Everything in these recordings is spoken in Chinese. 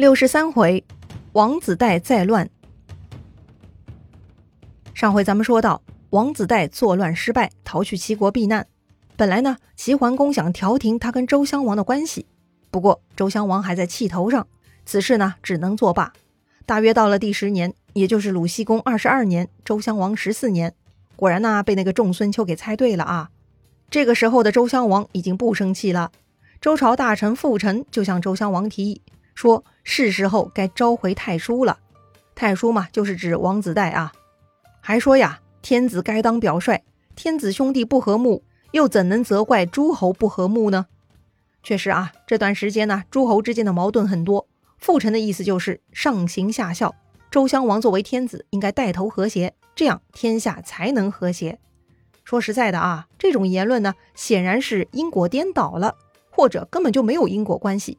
六十三回，王子带再乱。上回咱们说到，王子带作乱失败，逃去齐国避难。本来呢，齐桓公想调停他跟周襄王的关系，不过周襄王还在气头上，此事呢只能作罢。大约到了第十年，也就是鲁僖公二十二年，周襄王十四年，果然呢被那个仲孙丘给猜对了啊。这个时候的周襄王已经不生气了，周朝大臣傅臣就向周襄王提议。说是时候该召回太叔了，太叔嘛，就是指王子带啊。还说呀，天子该当表率，天子兄弟不和睦，又怎能责怪诸侯不和睦呢？确实啊，这段时间呢，诸侯之间的矛盾很多。傅臣的意思就是上行下效，周襄王作为天子，应该带头和谐，这样天下才能和谐。说实在的啊，这种言论呢，显然是因果颠倒了，或者根本就没有因果关系。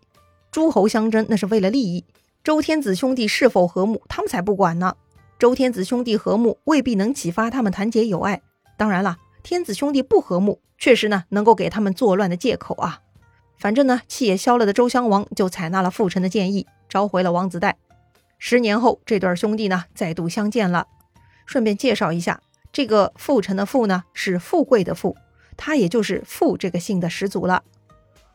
诸侯相争那是为了利益，周天子兄弟是否和睦，他们才不管呢。周天子兄弟和睦未必能启发他们团结友爱，当然了，天子兄弟不和睦，确实呢能够给他们作乱的借口啊。反正呢，气也消了的周襄王就采纳了傅臣的建议，召回了王子带。十年后，这对兄弟呢再度相见了。顺便介绍一下，这个傅臣的傅呢是富贵的富，他也就是傅这个姓的始祖了。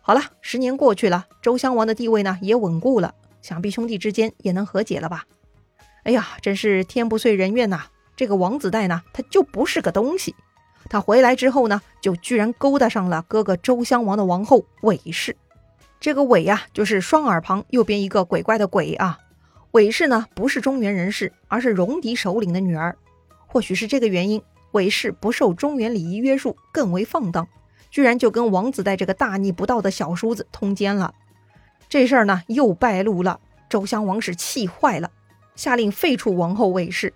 好了，十年过去了，周襄王的地位呢也稳固了，想必兄弟之间也能和解了吧？哎呀，真是天不遂人愿呐！这个王子带呢，他就不是个东西。他回来之后呢，就居然勾搭上了哥哥周襄王的王后韦氏。这个韦呀，就是双耳旁右边一个鬼怪的鬼啊。韦氏呢，不是中原人士，而是戎狄首领的女儿。或许是这个原因，韦氏不受中原礼仪约束，更为放荡。居然就跟王子带这个大逆不道的小叔子通奸了，这事儿呢又败露了。周襄王是气坏了，下令废除王后韦氏。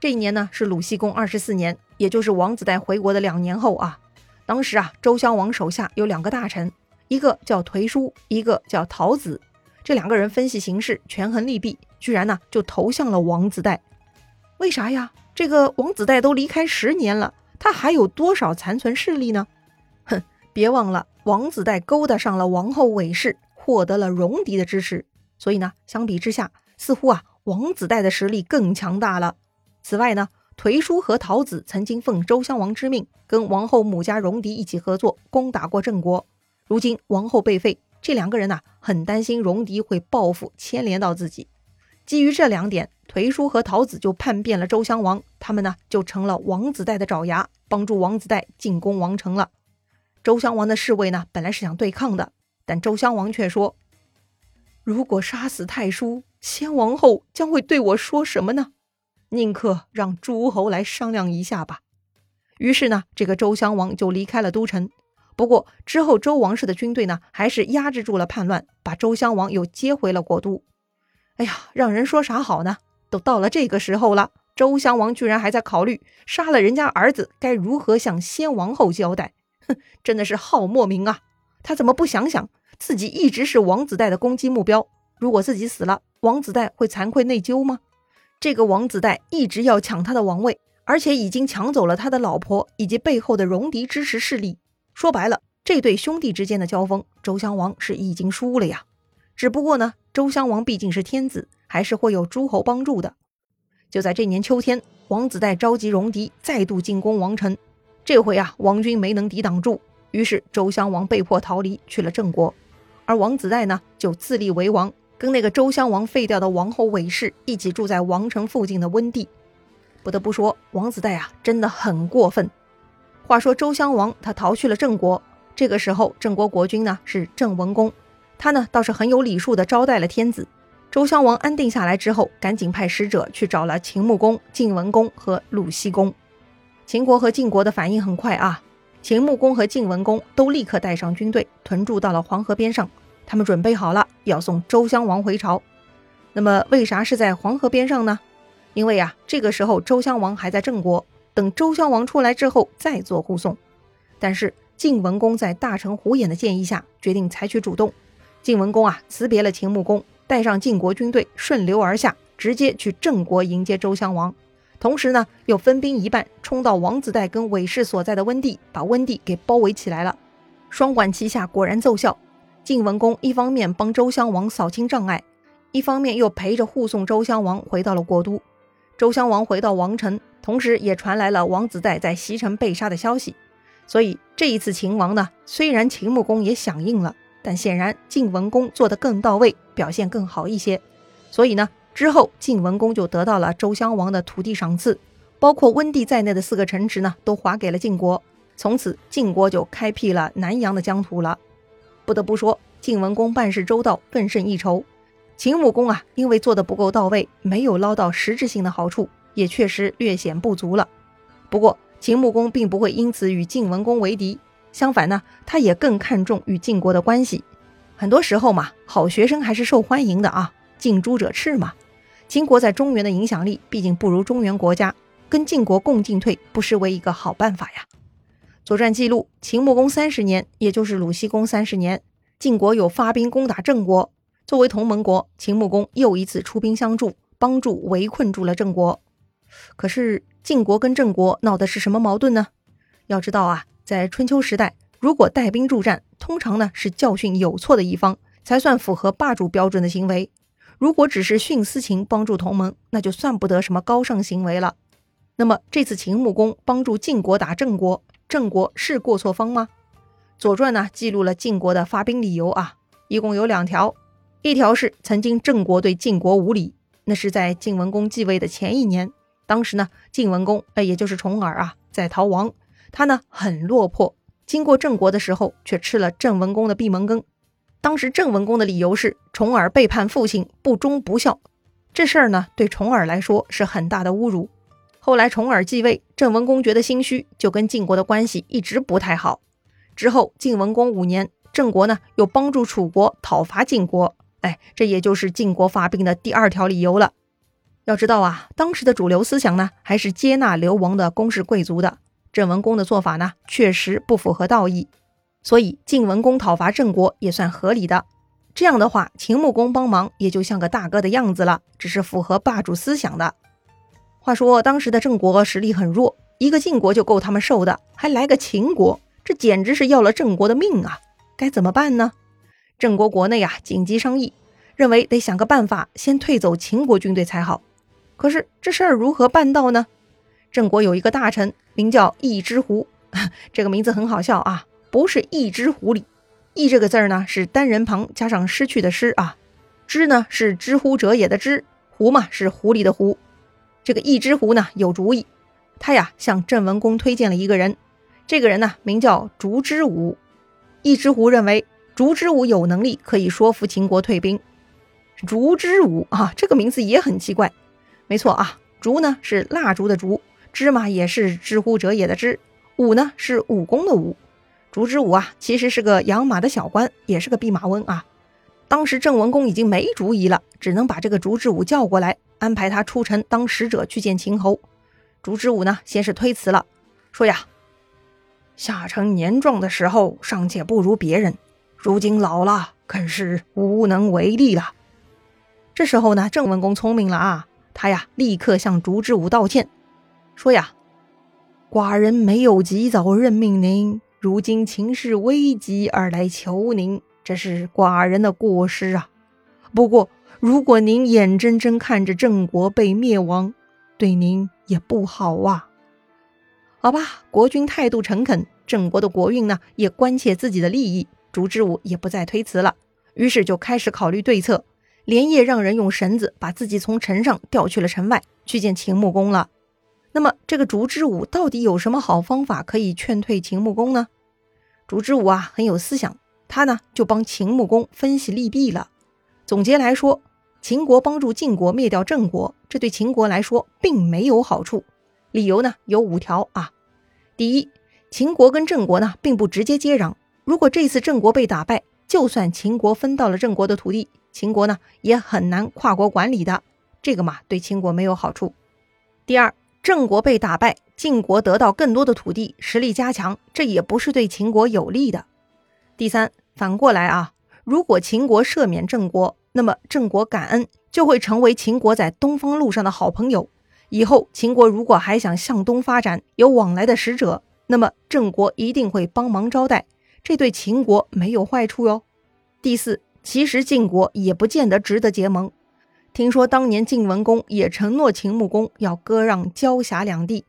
这一年呢是鲁僖公二十四年，也就是王子带回国的两年后啊。当时啊，周襄王手下有两个大臣，一个叫颓叔，一个叫陶子。这两个人分析形势，权衡利弊，居然呢就投向了王子带。为啥呀？这个王子带都离开十年了，他还有多少残存势力呢？别忘了，王子带勾搭上了王后韦氏，获得了戎狄的支持，所以呢，相比之下，似乎啊，王子带的实力更强大了。此外呢，颓叔和陶子曾经奉周襄王之命，跟王后母家戎狄一起合作，攻打过郑国。如今王后被废，这两个人呐，很担心戎狄会报复，牵连到自己。基于这两点，颓叔和陶子就叛变了周襄王，他们呢，就成了王子带的爪牙，帮助王子带进攻王城了。周襄王的侍卫呢，本来是想对抗的，但周襄王却说：“如果杀死太叔，先王后将会对我说什么呢？宁可让诸侯来商量一下吧。”于是呢，这个周襄王就离开了都城。不过之后，周王室的军队呢，还是压制住了叛乱，把周襄王又接回了国都。哎呀，让人说啥好呢？都到了这个时候了，周襄王居然还在考虑杀了人家儿子该如何向先王后交代。哼，真的是好莫名啊！他怎么不想想自己一直是王子带的攻击目标？如果自己死了，王子带会惭愧内疚吗？这个王子带一直要抢他的王位，而且已经抢走了他的老婆以及背后的戎狄支持势力。说白了，这对兄弟之间的交锋，周襄王是已经输了呀。只不过呢，周襄王毕竟是天子，还是会有诸侯帮助的。就在这年秋天，王子带召集戎狄，再度进攻王城。这回啊，王军没能抵挡住，于是周襄王被迫逃离去了郑国，而王子带呢就自立为王，跟那个周襄王废掉的王后韦氏一起住在王城附近的温地。不得不说，王子带啊真的很过分。话说周襄王他逃去了郑国，这个时候郑国国君呢是郑文公，他呢倒是很有礼数的招待了天子。周襄王安定下来之后，赶紧派使者去找了秦穆公、晋文公和鲁僖公。秦国和晋国的反应很快啊！秦穆公和晋文公都立刻带上军队屯驻到了黄河边上，他们准备好了要送周襄王回朝。那么，为啥是在黄河边上呢？因为啊，这个时候周襄王还在郑国，等周襄王出来之后再做护送。但是晋文公在大臣胡衍的建议下，决定采取主动。晋文公啊，辞别了秦穆公，带上晋国军队顺流而下，直接去郑国迎接周襄王。同时呢，又分兵一半冲到王子带跟韦氏所在的温地，把温地给包围起来了。双管齐下，果然奏效。晋文公一方面帮周襄王扫清障碍，一方面又陪着护送周襄王回到了国都。周襄王回到王城，同时也传来了王子带在西城被杀的消息。所以这一次秦王呢，虽然秦穆公也响应了，但显然晋文公做得更到位，表现更好一些。所以呢，之后晋文公就得到了周襄王的土地赏赐，包括温地在内的四个城池呢，都划给了晋国。从此晋国就开辟了南阳的疆土了。不得不说，晋文公办事周到，更胜一筹。秦穆公啊，因为做的不够到位，没有捞到实质性的好处，也确实略显不足了。不过，秦穆公并不会因此与晋文公为敌，相反呢，他也更看重与晋国的关系。很多时候嘛，好学生还是受欢迎的啊，近朱者赤嘛。秦国在中原的影响力毕竟不如中原国家，跟晋国共进退，不失为一个好办法呀。《左传》记录，秦穆公三十年，也就是鲁僖公三十年，晋国有发兵攻打郑国。作为同盟国，秦穆公又一次出兵相助，帮助围困住了郑国。可是晋国跟郑国闹的是什么矛盾呢？要知道啊，在春秋时代，如果带兵助战，通常呢是教训有错的一方，才算符合霸主标准的行为。如果只是徇私情帮助同盟，那就算不得什么高尚行为了。那么这次秦穆公帮助晋国打郑国。郑国是过错方吗？《左传》呢记录了晋国的发兵理由啊，一共有两条。一条是曾经郑国对晋国无礼，那是在晋文公继位的前一年。当时呢，晋文公哎，也就是重耳啊，在逃亡，他呢很落魄，经过郑国的时候，却吃了郑文公的闭门羹。当时郑文公的理由是重耳背叛父亲，不忠不孝。这事儿呢，对重耳来说是很大的侮辱。后来重耳继位，郑文公觉得心虚，就跟晋国的关系一直不太好。之后晋文公五年，郑国呢又帮助楚国讨伐晋国，哎，这也就是晋国发兵的第二条理由了。要知道啊，当时的主流思想呢还是接纳流亡的公室贵族的，郑文公的做法呢确实不符合道义，所以晋文公讨伐郑国也算合理的。这样的话，秦穆公帮忙也就像个大哥的样子了，只是符合霸主思想的。话说当时的郑国实力很弱，一个晋国就够他们受的，还来个秦国，这简直是要了郑国的命啊！该怎么办呢？郑国国内啊紧急商议，认为得想个办法先退走秦国军队才好。可是这事儿如何办到呢？郑国有一个大臣名叫易之狐，这个名字很好笑啊，不是一只狐狸，易这个字儿呢是单人旁加上失去的失啊，之呢是知乎者也的知，狐嘛是狐狸的狐。这个一只狐呢有主意，他呀向郑文公推荐了一个人，这个人呢名叫烛之武。一只狐认为烛之武有能力可以说服秦国退兵。烛之武啊，这个名字也很奇怪。没错啊，烛呢是蜡烛的烛，芝麻也是知乎者也的知，武呢是武功的武。烛之武啊其实是个养马的小官，也是个弼马温啊。当时郑文公已经没主意了，只能把这个烛之武叫过来。安排他出城当使者去见秦侯，烛之武呢，先是推辞了，说呀，下臣年壮的时候尚且不如别人，如今老了，更是无能为力了。这时候呢，郑文公聪明了啊，他呀立刻向烛之武道歉，说呀，寡人没有及早任命您，如今情势危急而来求您，这是寡人的过失啊。不过。如果您眼睁睁看着郑国被灭亡，对您也不好啊。好吧，国君态度诚恳，郑国的国运呢也关切自己的利益，烛之武也不再推辞了，于是就开始考虑对策，连夜让人用绳子把自己从城上吊去了城外，去见秦穆公了。那么这个烛之武到底有什么好方法可以劝退秦穆公呢？烛之武啊很有思想，他呢就帮秦穆公分析利弊了。总结来说。秦国帮助晋国灭掉郑国，这对秦国来说并没有好处。理由呢有五条啊。第一，秦国跟郑国呢并不直接接壤，如果这次郑国被打败，就算秦国分到了郑国的土地，秦国呢也很难跨国管理的，这个嘛对秦国没有好处。第二，郑国被打败，晋国得到更多的土地，实力加强，这也不是对秦国有利的。第三，反过来啊，如果秦国赦免郑国。那么郑国感恩就会成为秦国在东方路上的好朋友。以后秦国如果还想向东发展，有往来的使者，那么郑国一定会帮忙招待，这对秦国没有坏处哟。第四，其实晋国也不见得值得结盟，听说当年晋文公也承诺秦穆公要割让交辖两地，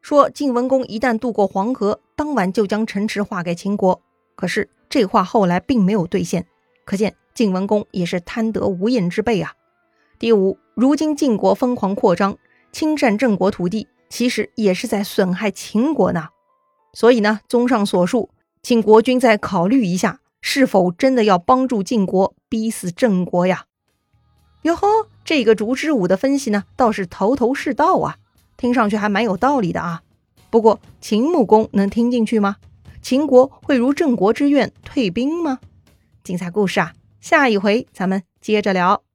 说晋文公一旦渡过黄河，当晚就将城池划给秦国。可是这话后来并没有兑现，可见晋文公也是贪得无厌之辈啊。第五，如今晋国疯狂扩张，侵占郑国土地，其实也是在损害秦国呢。所以呢，综上所述，请国君再考虑一下，是否真的要帮助晋国逼死郑国呀？哟呵，这个烛之武的分析呢，倒是头头是道啊，听上去还蛮有道理的啊。不过秦穆公能听进去吗？秦国会如郑国之愿退兵吗？精彩故事啊，下一回咱们接着聊。